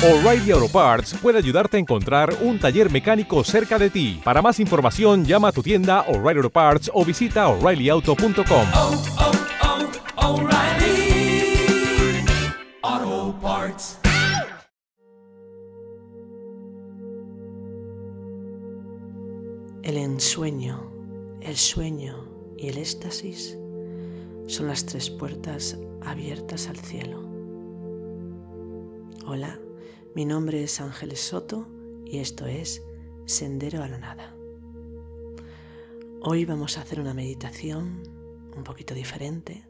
O'Reilly Auto Parts puede ayudarte a encontrar un taller mecánico cerca de ti. Para más información, llama a tu tienda O'Reilly Auto Parts o visita oreillyauto.com. oh, oh, Parts. El ensueño, el sueño y el éxtasis son las tres puertas abiertas al cielo. Hola, mi nombre es Ángeles Soto y esto es Sendero a la Nada. Hoy vamos a hacer una meditación un poquito diferente,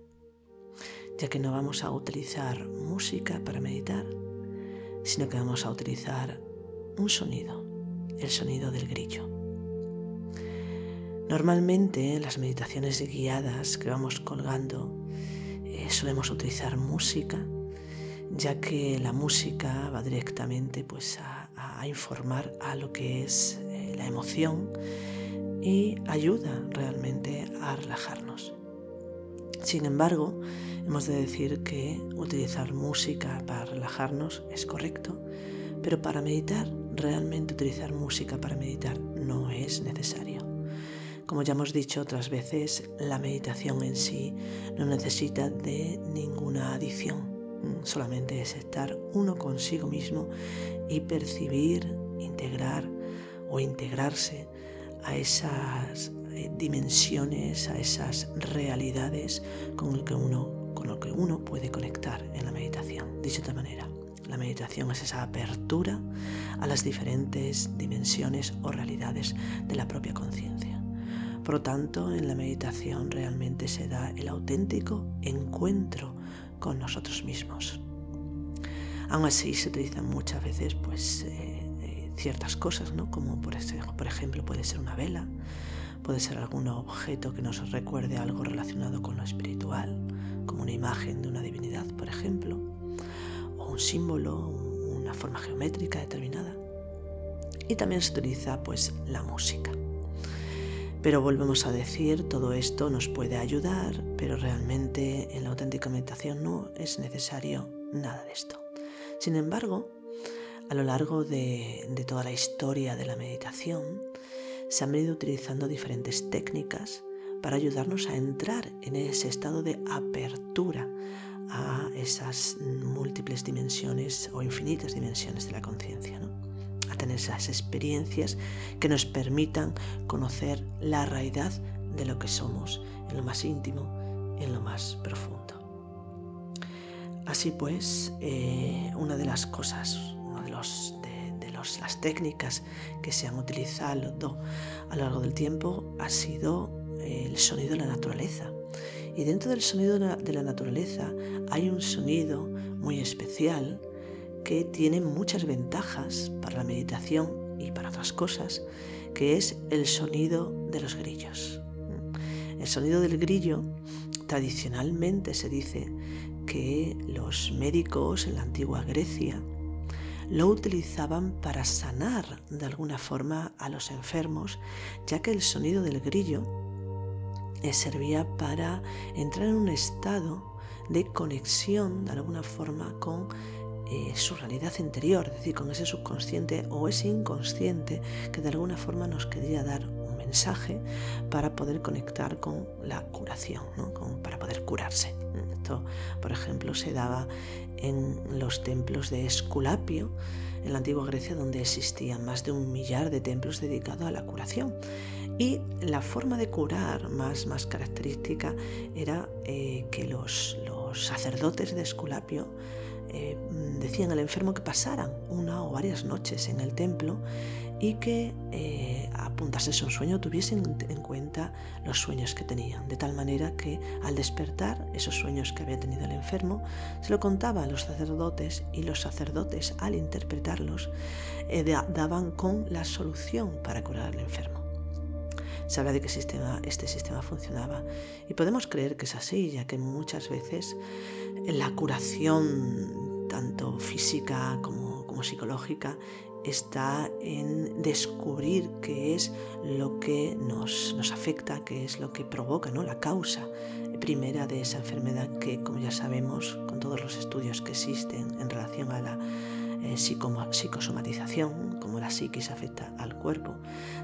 ya que no vamos a utilizar música para meditar, sino que vamos a utilizar un sonido, el sonido del grillo. Normalmente en las meditaciones guiadas que vamos colgando eh, solemos utilizar música, ya que la música va directamente pues, a, informar a lo que es eh, la emoción y ayuda realmente a relajarnos. Sin embargo, hemos de decir que utilizar música para relajarnos es correcto, pero para meditar, realmente utilizar música para meditar no es necesario. Como ya hemos dicho otras veces, la meditación en sí no necesita de ninguna adición. Solamente es estar uno consigo mismo y percibir, integrar o integrarse a esas dimensiones, a esas realidades con lo que uno, con lo que uno puede conectar en la meditación. Dicho de otra manera, la meditación es esa apertura a las diferentes dimensiones o realidades de la propia conciencia. Por lo tanto, en la meditación realmente se da el auténtico encuentro con nosotros mismos. Aún así se utilizan muchas veces pues, eh, eh, ciertas cosas, ¿no? como por, por ejemplo puede ser una vela, puede ser algún objeto que nos recuerde algo relacionado con lo espiritual, como una imagen de una divinidad, por ejemplo, o un símbolo, una forma geométrica determinada. Y también se utiliza pues, la música. Pero volvemos a decir, todo esto nos puede ayudar, pero realmente en la auténtica meditación no es necesario nada de esto. Sin embargo, a lo largo de, toda la historia de la meditación, se han venido utilizando diferentes técnicas para ayudarnos a entrar en ese estado de apertura a esas múltiples dimensiones o infinitas dimensiones de la conciencia. ¿no? Tener esas experiencias que nos permitan conocer la realidad de lo que somos en lo más íntimo, en lo más profundo. Así pues, eh, una de las cosas, una de, las técnicas que se han utilizado a lo largo del tiempo ha sido el sonido de la naturaleza. Y dentro del sonido de la naturaleza hay un sonido muy especial que tiene muchas ventajas para la meditación y para otras cosas, que es el sonido de los grillos. El sonido del grillo tradicionalmente se dice que los médicos en la antigua Grecia lo utilizaban para sanar de alguna forma a los enfermos, ya que el sonido del grillo servía para entrar en un estado de conexión de alguna forma con eh, su realidad interior, es decir, con ese subconsciente o ese inconsciente que de alguna forma nos quería dar un mensaje para poder conectar con la curación, ¿no? para poder curarse. Esto, por ejemplo, se daba en los templos de Esculapio, en la antigua Grecia, donde existían más de un millar de templos dedicados a la curación. Y la forma de curar más, característica era eh, que los sacerdotes de Esculapio eh, decían al enfermo que pasaran una o varias noches en el templo y que eh, apuntase su sueño, tuviesen en cuenta los sueños que tenían, de tal manera que al despertar esos sueños que había tenido el enfermo, se lo contaba a los sacerdotes y los sacerdotes al interpretarlos eh, daban con la solución para curar al enfermo. Se habla de que sistema, este sistema funcionaba y podemos creer que es así, ya que muchas veces la curación, tanto física como, como psicológica, está en descubrir qué es lo que nos, nos, afecta, qué es lo que provoca, ¿no? la causa primera de esa enfermedad que, como ya sabemos, con todos los estudios que existen en relación a la eh, psicosomatización, cómo la psiquis afecta al cuerpo.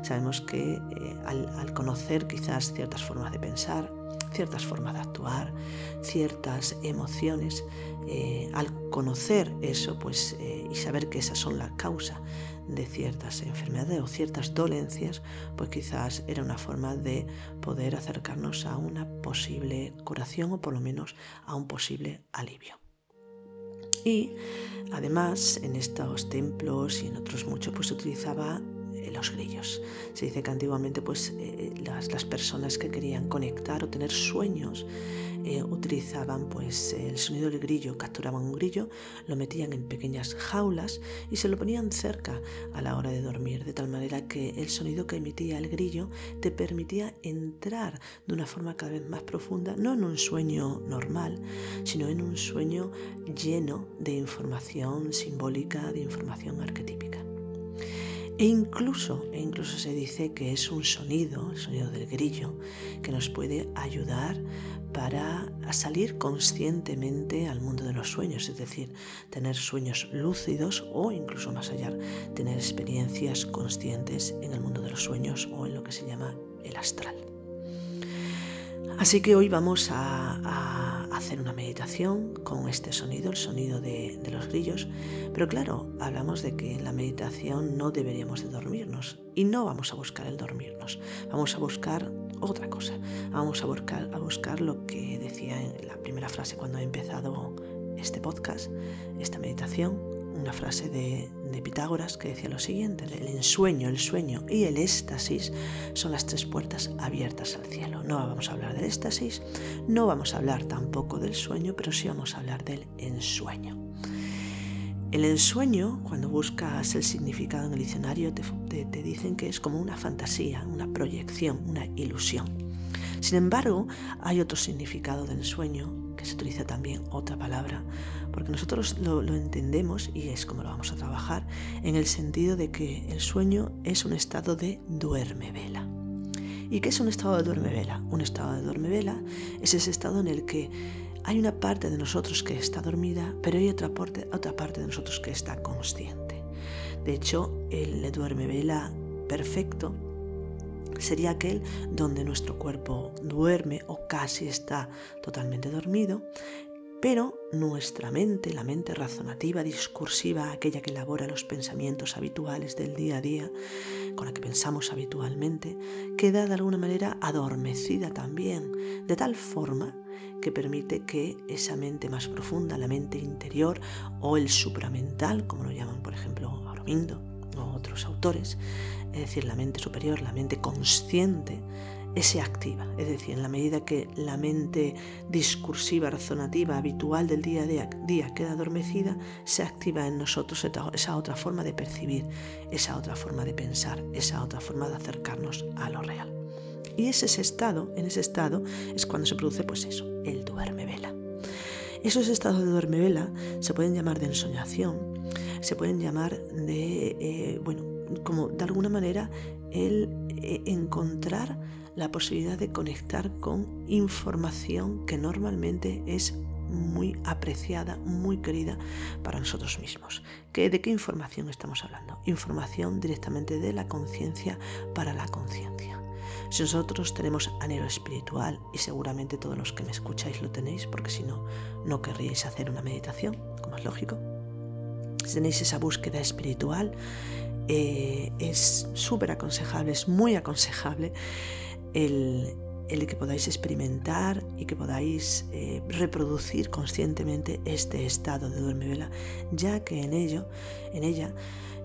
Sabemos que eh, al, conocer quizás ciertas formas de pensar, ciertas formas de actuar, ciertas emociones, eh, al conocer eso pues, y saber que esas son la causa de ciertas enfermedades o ciertas dolencias, pues quizás era una forma de poder acercarnos a una posible curación o por lo menos a un posible alivio. Y además en estos templos y en otros muchos pues se utilizaba eh, los grillos. Se dice que antiguamente pues eh, las, las, personas que querían conectar o tener sueños eh, utilizaban pues el sonido del grillo, capturaban un grillo, lo metían en pequeñas jaulas y se lo ponían cerca a la hora de dormir, de tal manera que el sonido que emitía el grillo te permitía entrar de una forma cada vez más profunda, no en un sueño normal, sino en un sueño lleno de información simbólica, de información arquetípica. E incluso, e incluso se dice que es un sonido, el sonido del grillo, que nos puede ayudar para salir conscientemente al mundo de los sueños, es decir, tener sueños lúcidos o incluso más allá, tener experiencias conscientes en el mundo de los sueños o en lo que se llama el astral. Así que hoy vamos a, hacer una meditación con este sonido, el sonido de, de, los grillos. Pero claro, hablamos de que en la meditación no deberíamos de dormirnos y no vamos a buscar el dormirnos. Vamos a buscar otra cosa. Vamos a buscar, a buscar lo que decía en la primera frase cuando he empezado este podcast, esta meditación, una frase de, de, Pitágoras que decía lo siguiente, el ensueño, el sueño y el éxtasis son las tres puertas abiertas al cielo. No vamos a hablar del éxtasis, no vamos a hablar tampoco del sueño, pero sí vamos a hablar del ensueño. El ensueño, cuando buscas el significado en el diccionario, te, te, dicen que es como una fantasía, una proyección, una ilusión. Sin embargo, hay otro significado del sueño, se utiliza también otra palabra, porque nosotros lo, entendemos, y es como lo vamos a trabajar, en el sentido de que el sueño es un estado de duerme-vela. ¿Y qué es un estado de duerme-vela? Un estado de duerme-vela es ese estado en el que hay una parte de nosotros que está dormida, pero hay otra parte, otra parte de nosotros que está consciente. De hecho, el duerme vela perfecto sería aquel donde nuestro cuerpo duerme o casi está totalmente dormido, pero nuestra mente, la mente razonativa, discursiva, aquella que elabora los pensamientos habituales del día a día, con la que pensamos habitualmente, queda de alguna manera adormecida también, de tal forma que permite que esa mente más profunda, la mente interior o el supramental, como lo llaman por ejemplo Aurobindo o otros autores, es decir, la mente superior, la mente consciente, se activa. Es decir, en la medida que la mente discursiva, razonativa, habitual del día a día queda adormecida, se activa en nosotros esa otra forma de percibir, esa otra forma de pensar, esa otra forma de acercarnos a lo real. Y ese estado, en ese estado es cuando se produce pues eso, el duerme vela. Esos estados de duerme vela se pueden llamar de ensoñación, se pueden llamar de, eh, bueno, como de alguna manera el eh, encontrar la posibilidad de conectar con información que normalmente es muy apreciada, muy querida para nosotros mismos. ¿De qué información estamos hablando? Información directamente de la conciencia para la conciencia. Si nosotros tenemos anhelo espiritual, y seguramente todos los que me escucháis lo tenéis, porque si no, no querríais hacer una meditación, como es lógico. Tenéis esa búsqueda espiritual, eh, es súper aconsejable, es muy aconsejable el, que podáis experimentar y que podáis eh, reproducir conscientemente este estado de duerme vela, ya que en ello, en ella,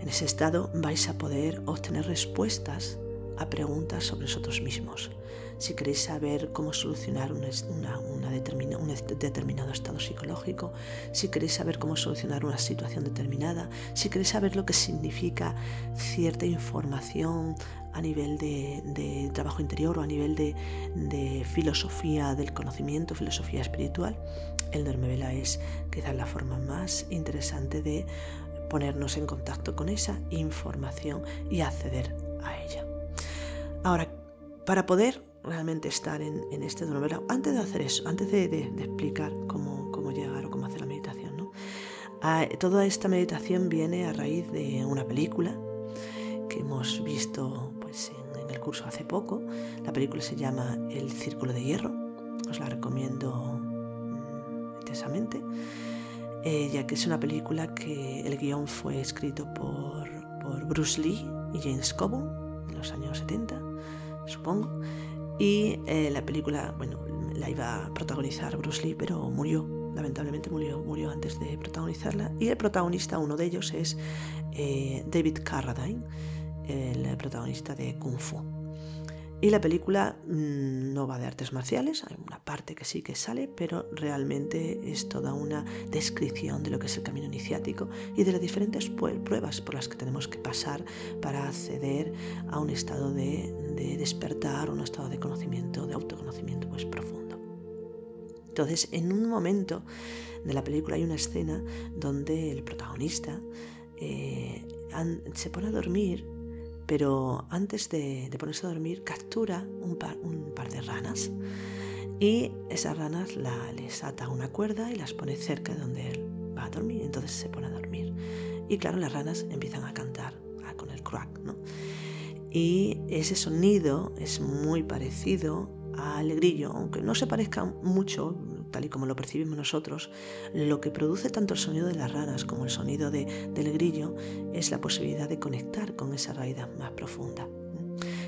en ese estado vais a poder obtener respuestas a preguntas sobre vosotros mismos. Si queréis saber cómo solucionar un determinado estado psicológico, si queréis saber cómo solucionar una situación determinada, si queréis saber lo que significa cierta información a nivel de, trabajo interior o a nivel de, filosofía del conocimiento, filosofía espiritual, el vela es quizás la forma más interesante de ponernos en contacto con esa información y acceder a ella. Ahora, para poder realmente estar en, este duerme antes de hacer eso, antes de, explicar cómo, cómo, llegar o cómo hacer la meditación, ¿no? Ah, toda esta meditación viene a raíz de una película que hemos visto pues, en, el curso hace poco. La película se llama El Círculo de Hierro. Os la recomiendo mm, intensamente, eh, ya que es una película que el guion fue escrito por, por Bruce Lee y James Coburn en los años 70, supongo. Y eh, la película, bueno, la iba a protagonizar Bruce Lee, pero murió lamentablemente murió, murió antes de protagonizarla. Y el protagonista, uno de ellos, es eh, David Carradine, el protagonista de Kung Fu. Y la película mm, no va de artes marciales, hay una parte que sí que sale, pero realmente es toda una descripción de lo que es el camino iniciático y de las diferentes pruebas por las que tenemos que pasar para acceder a un estado de, de despertar, un estado de conocimiento, de autoconocimiento pues profundo. Entonces, en un momento de la película hay una escena donde el protagonista eh, se pone a dormir, pero antes de, ponerse a dormir captura un par, de ranas y esas ranas la, les ata una cuerda y las pone cerca de donde él va a dormir. Entonces se pone a dormir. Y claro, las ranas empiezan a cantar con el crack, ¿no? Y ese sonido es muy parecido al grillo, aunque no se parezca mucho, tal y como lo percibimos nosotros, lo que produce tanto el sonido de las ranas como el sonido de, del grillo es la posibilidad de conectar con esa raíz más profunda.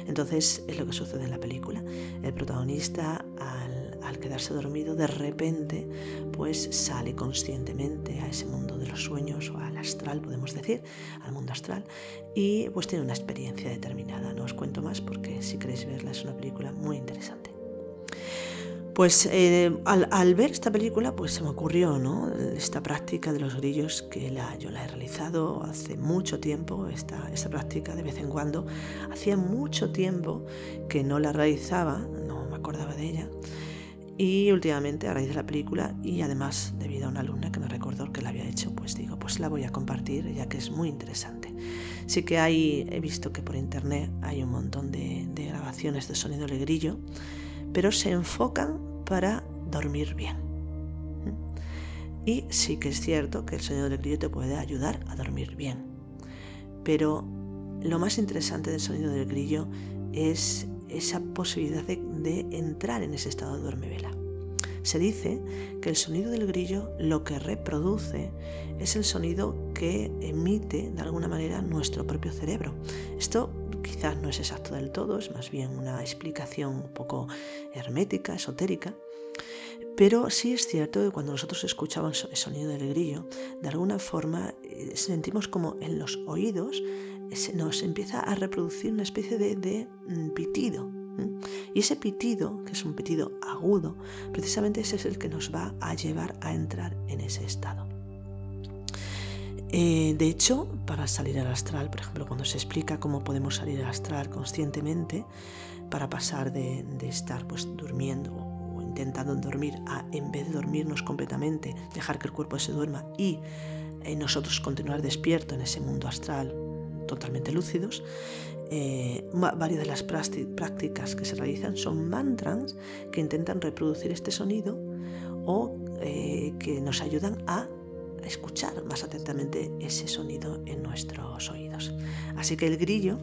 Entonces es lo que sucede en la película. El protagonista al, al, quedarse dormido de repente pues sale conscientemente a ese mundo de los sueños o al astral podemos decir, al mundo astral y pues tiene una experiencia determinada. No os cuento más porque si queréis verla es una película muy interesante. Pues eh, al, ver esta película, pues se me ocurrió ¿no? esta práctica de los grillos que yo la he realizado hace mucho tiempo, esta, esta práctica de vez en cuando. Hacía mucho tiempo que no la realizaba, no me acordaba de ella. Y últimamente, a raíz de la película, y además debido a una alumna que me recordó que la había hecho, pues digo, pues la voy a compartir ya que es muy interesante. Sí que hay, he visto que por internet hay un montón de, de grabaciones de sonido de grillo pero se enfocan para dormir bien. Y sí que es cierto que el sonido del grillo te puede ayudar a dormir bien. Pero lo más interesante del sonido del grillo es esa posibilidad de, entrar en ese estado de duermevela. Se dice que el sonido del grillo lo que reproduce es el sonido que emite de alguna manera nuestro propio cerebro. Esto quizás no es exacto del todo, es más bien una explicación un poco hermética, esotérica. Pero sí es cierto que cuando nosotros escuchamos el sonido del grillo, de alguna forma eh, sentimos como en los oídos se nos empieza a reproducir una especie de, mm, pitido. Y ese pitido, que es un pitido agudo, precisamente ese es el que nos va a llevar a entrar en ese estado. Eh, de hecho, para salir al astral, por ejemplo, cuando se explica cómo podemos salir al astral conscientemente, para pasar de, estar pues durmiendo o intentando dormir a en vez de dormirnos completamente, dejar que el cuerpo se duerma y eh, nosotros continuar despierto en ese mundo astral totalmente lúcidos, eh, varias de las prácticas que se realizan son mantras que intentan reproducir este sonido o que nos ayudan a escuchar más atentamente ese sonido en nuestros oídos. Así que el grillo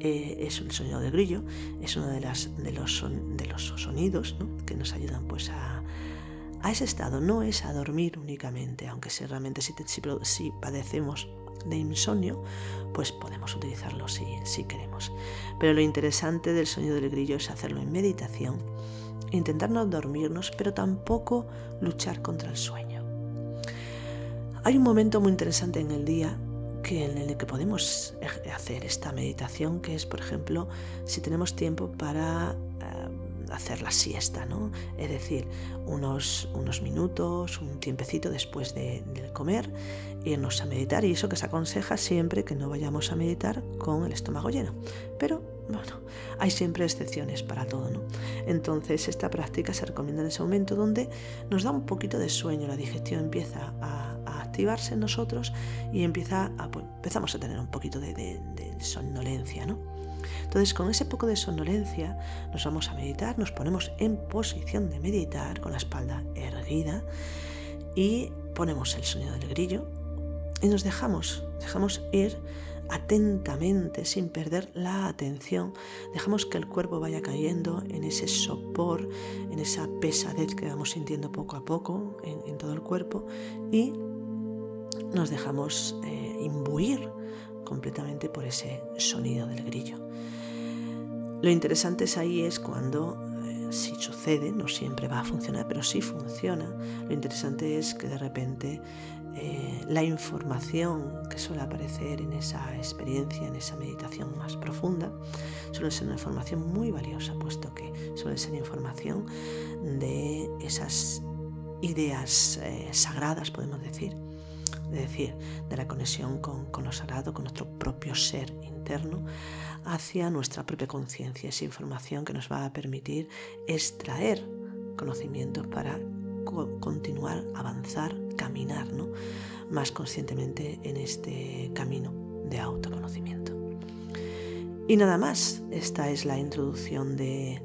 eh, es el sonido del grillo, es uno de, los, de los sonidos que nos ayudan pues a, a, ese estado. No es a dormir únicamente, aunque si realmente si, si, padecemos de insomnio, pues podemos utilizarlo si, si queremos. Pero lo interesante del sonido del grillo es hacerlo en meditación, intentar no dormirnos, pero tampoco luchar contra el sueño. Hay un momento muy interesante en el día que en el que podemos hacer esta meditación, que es, por ejemplo, si tenemos tiempo para eh, hacer la siesta, ¿no? Es decir, unos, unos minutos, un tiempecito después de, de, comer, irnos a meditar. Y eso que se aconseja siempre que no vayamos a meditar con el estómago lleno. Pero, bueno, hay siempre excepciones para todo, ¿no? Entonces, esta práctica se recomienda en ese momento donde nos da un poquito de sueño, la digestión empieza a activarse en nosotros y empieza a, pues, empezamos a tener un poquito de, de, somnolencia, ¿no? Entonces, con ese poco de somnolencia, nos vamos a meditar, nos ponemos en posición de meditar con la espalda erguida y ponemos el sonido del grillo y nos dejamos, dejamos ir atentamente, sin perder la atención, dejamos que el cuerpo vaya cayendo en ese sopor, en esa pesadez que vamos sintiendo poco a poco en, todo el cuerpo y nos dejamos eh, imbuir completamente por ese sonido del grillo. Lo interesante es ahí es cuando eh, si sucede, no siempre va a funcionar, pero si funciona, lo interesante es que de repente eh, la información que suele aparecer en esa experiencia, en esa meditación más profunda, suele ser una información muy valiosa, puesto que suele ser información de esas ideas eh, sagradas, podemos decir, es decir, de la conexión con, con lo sagrado, con nuestro propio ser interno, hacia nuestra propia conciencia, esa información que nos va a permitir extraer conocimientos para continuar, avanzar, caminar ¿no? más conscientemente en este camino de autoconocimiento. Y nada más, esta es la introducción de,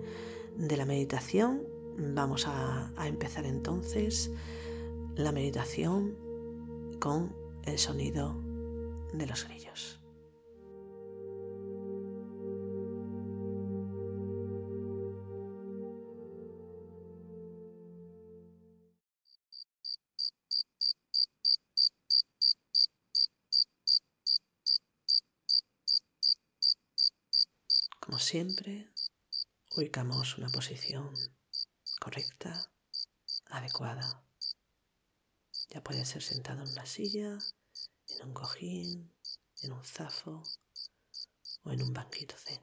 la meditación. Vamos a, a empezar entonces la meditación con el sonido de los grillos. Siempre, ubicamos una posición correcta, adecuada. Ya puede ser sentado en una silla, en un cojín, en un zafo o en un banquito zen.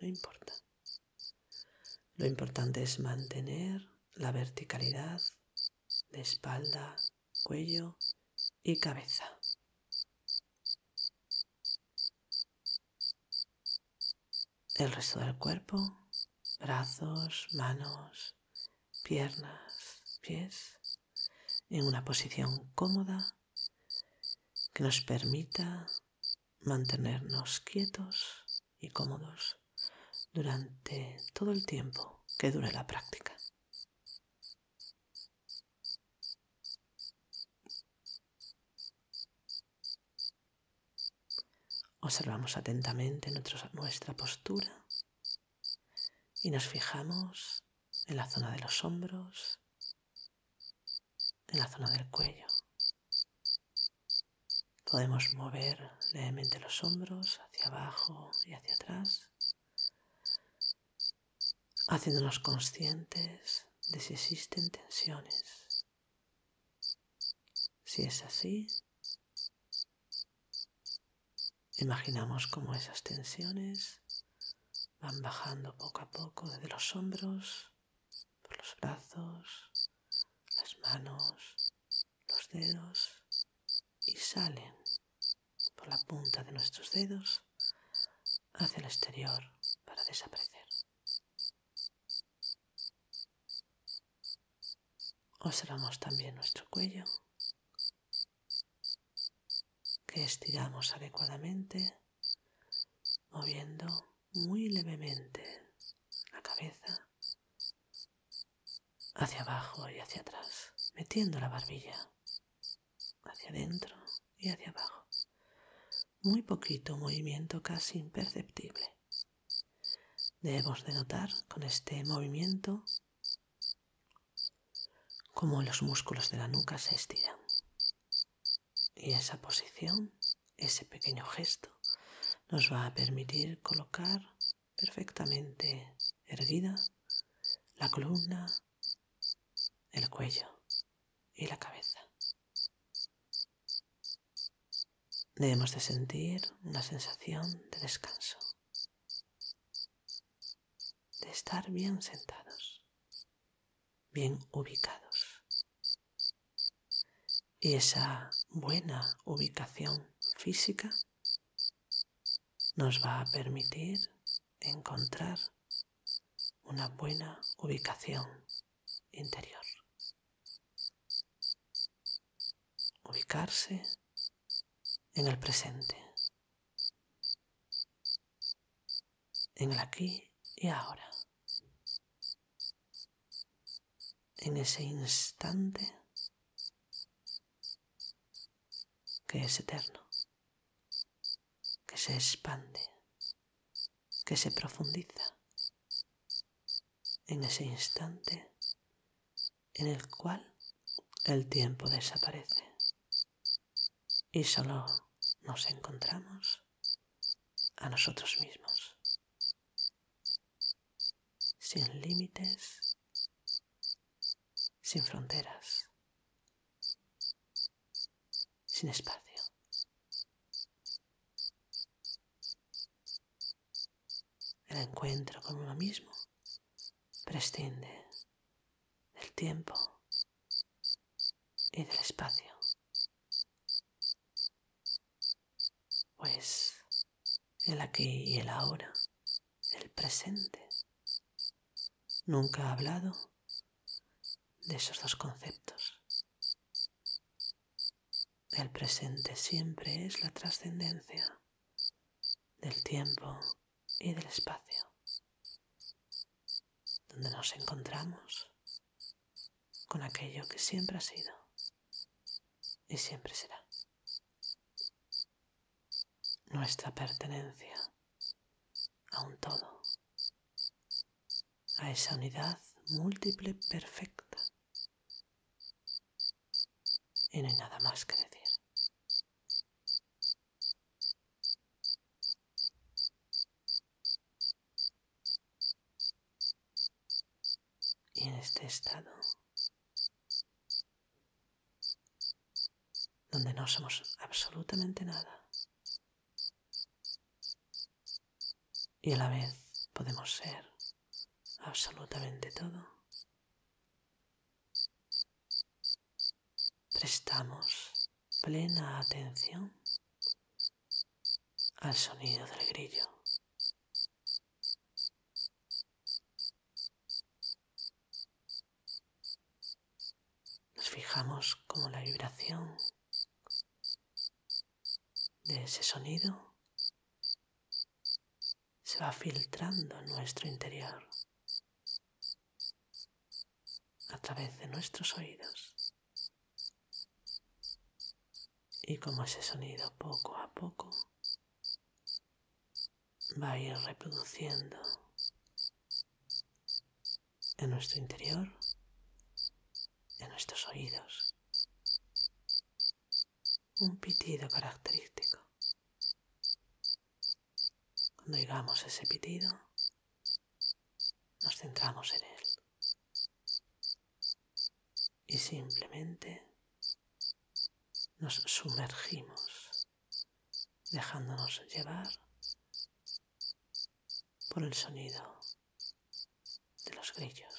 No importa. Lo importante es mantener la verticalidad de espalda, cuello y cabeza. El resto del cuerpo, brazos, manos, piernas, pies, en una posición cómoda que nos permita mantenernos quietos y cómodos durante todo el tiempo que dure la práctica. Observamos atentamente nuestra postura y nos fijamos en la zona de los hombros, en la zona del cuello. Podemos mover levemente los hombros hacia abajo y hacia atrás, haciéndonos conscientes de si existen tensiones. Si es así, Imaginamos cómo esas tensiones van bajando poco a poco desde los hombros, por los brazos, las manos, los dedos y salen por la punta de nuestros dedos hacia el exterior para desaparecer. Observamos también nuestro cuello estiramos adecuadamente, moviendo muy levemente la cabeza hacia abajo y hacia atrás, metiendo la barbilla hacia adentro y hacia abajo. Muy poquito movimiento, casi imperceptible. Debemos de notar con este movimiento cómo los músculos de la nuca se estiran. Y esa posición, ese pequeño gesto, nos va a permitir colocar perfectamente erguida la columna, el cuello y la cabeza. Debemos de sentir una sensación de descanso, de estar bien sentados, bien ubicados. Y esa buena ubicación física nos va a permitir encontrar una buena ubicación interior. Ubicarse en el presente, en el aquí y ahora, en ese instante que es eterno, que se expande, que se profundiza en ese instante en el cual el tiempo desaparece. Y solo nos encontramos a nosotros mismos, sin límites, sin fronteras, sin espacio. El encuentro con uno mismo prescinde del tiempo y del espacio. Pues el aquí y el ahora, el presente, nunca ha hablado de esos dos conceptos. El presente siempre es la trascendencia del tiempo y del espacio, donde nos encontramos con aquello que siempre ha sido y siempre será. Nuestra pertenencia a un todo, a esa unidad múltiple perfecta. Y no hay nada más que decir. Y en este estado, donde no somos absolutamente nada, y a la vez podemos ser absolutamente todo, prestamos plena atención al sonido del grillo. Nos fijamos como la vibración de ese sonido se va filtrando en nuestro interior a través de nuestros oídos. Y como ese sonido poco a poco va a ir reproduciendo en nuestro interior, en nuestros oídos, un pitido característico. Cuando oigamos ese pitido, nos centramos en él y simplemente nos sumergimos, dejándonos llevar por el sonido de los grillos.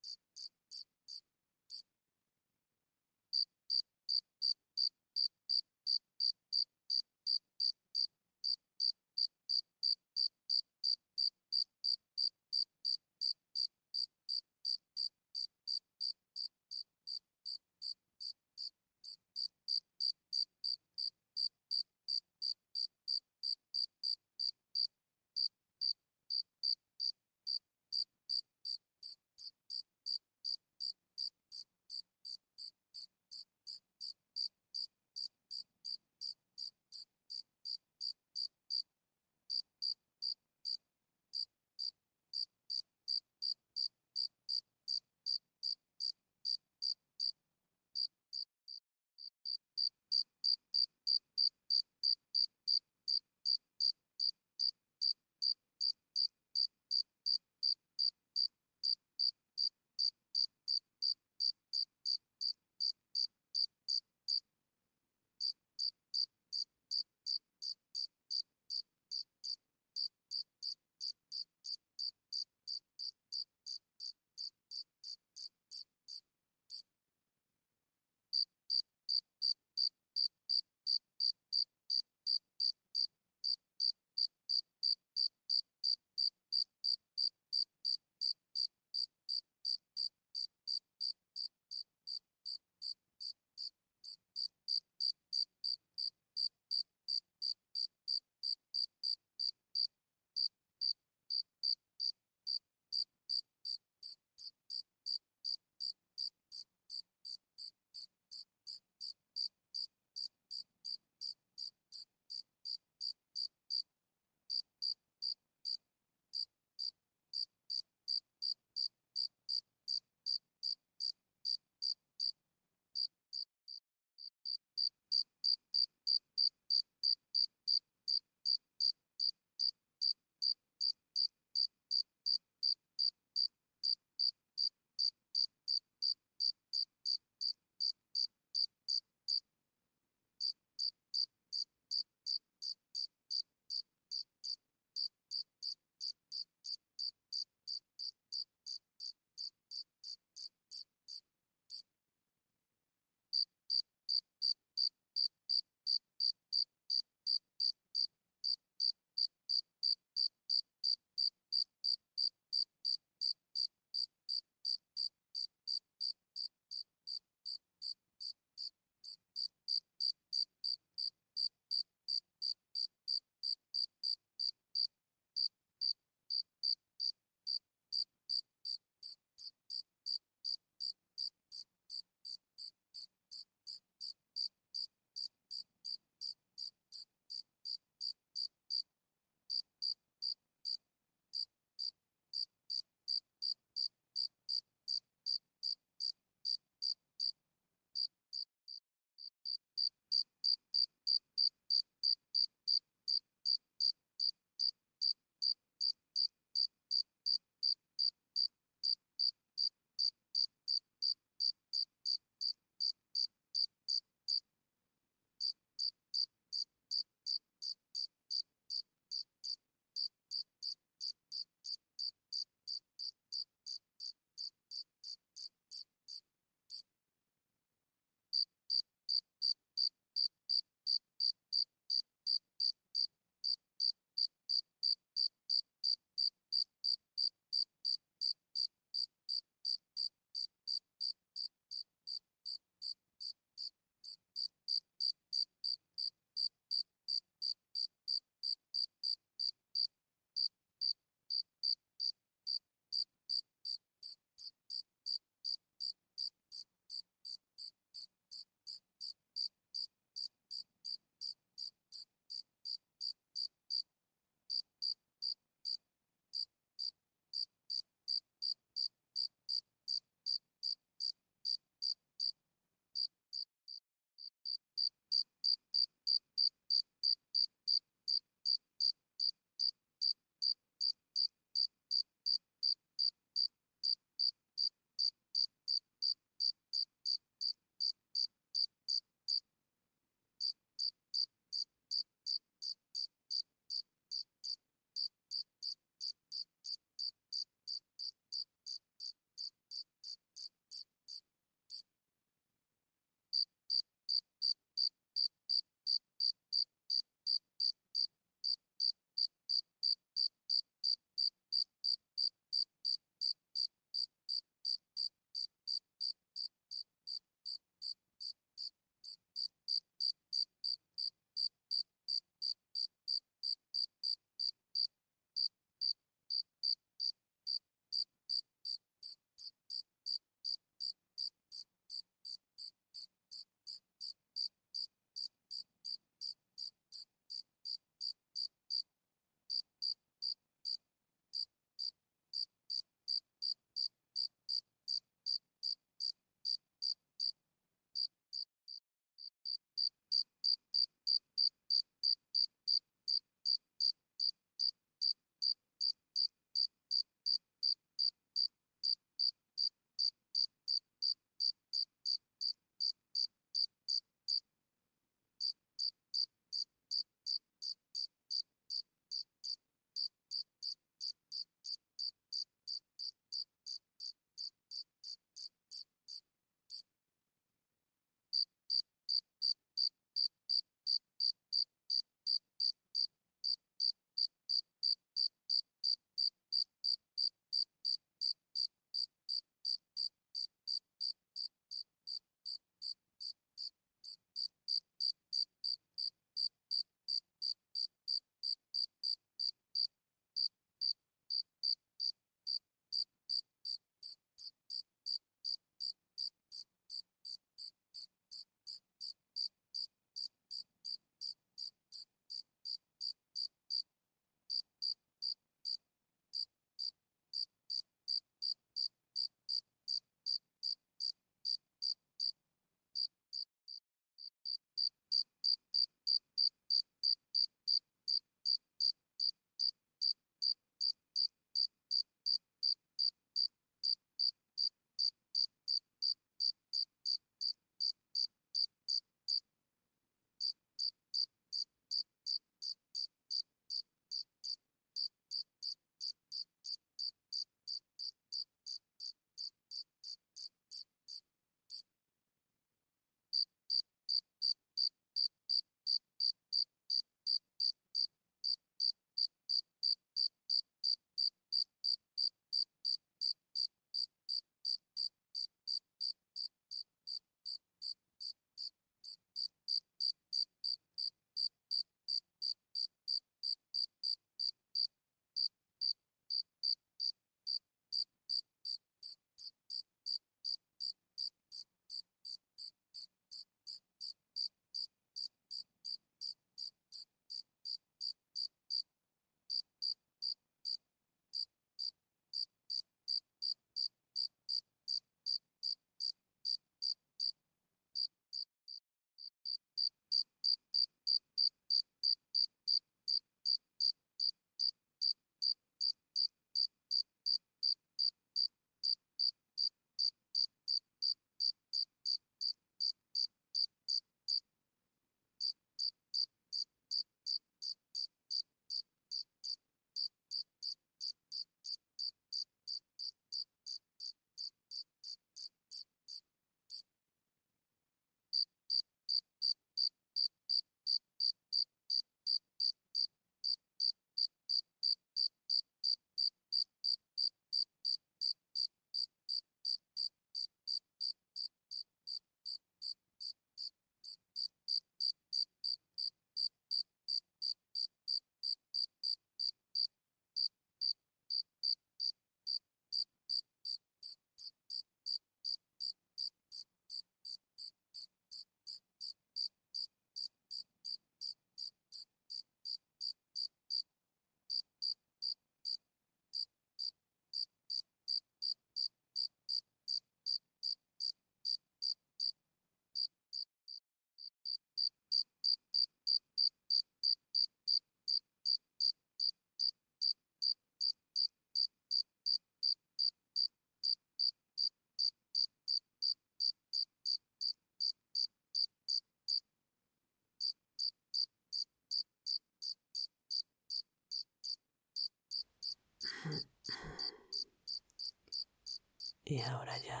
Y ahora ya,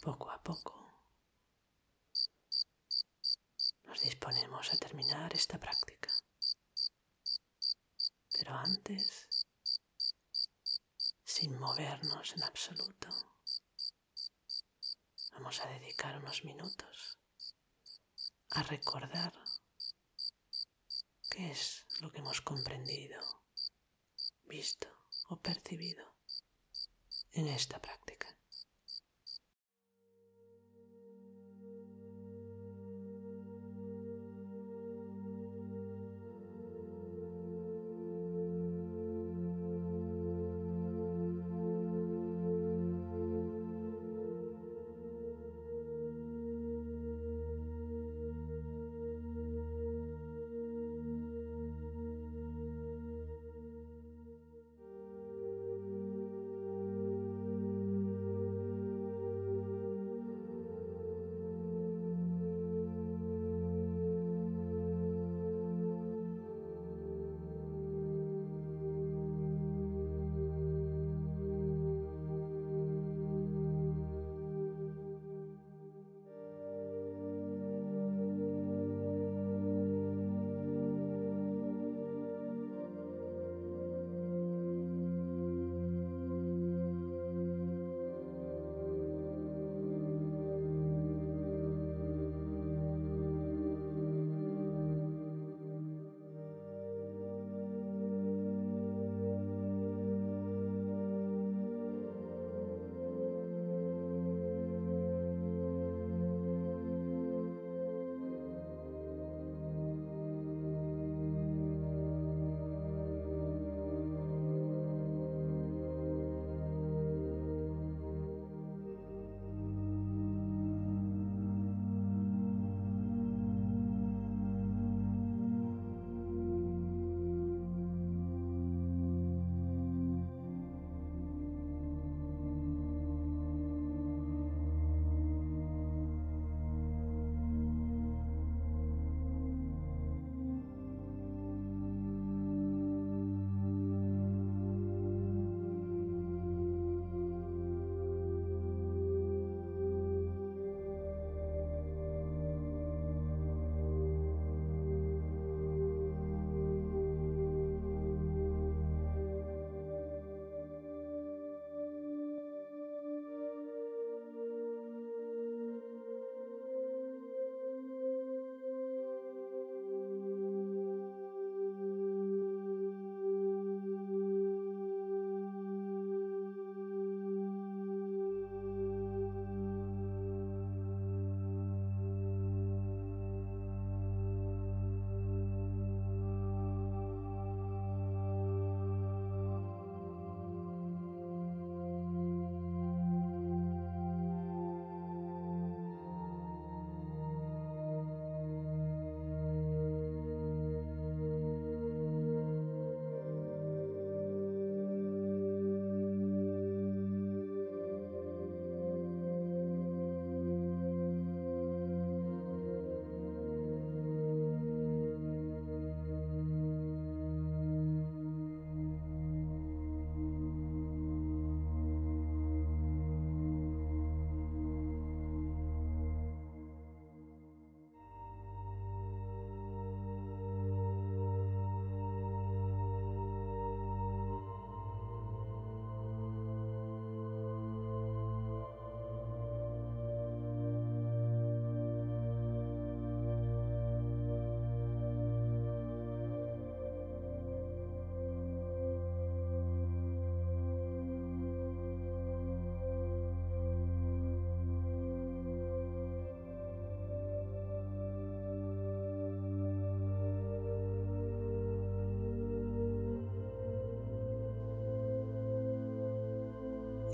poco a poco, nos disponemos a terminar esta práctica. Pero antes, sin movernos en absoluto, vamos a dedicar unos minutos a recordar qué es lo que hemos comprendido, visto o percibido en esta práctica.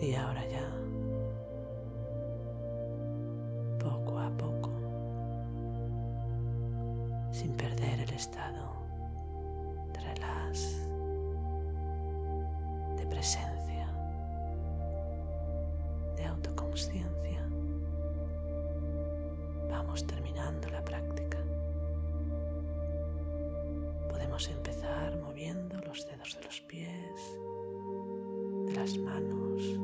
Y ahora ya, poco a poco, sin perder el estado de relax, de presencia, de autoconsciencia, vamos terminando la práctica. Podemos empezar moviendo los dedos de los pies, las manos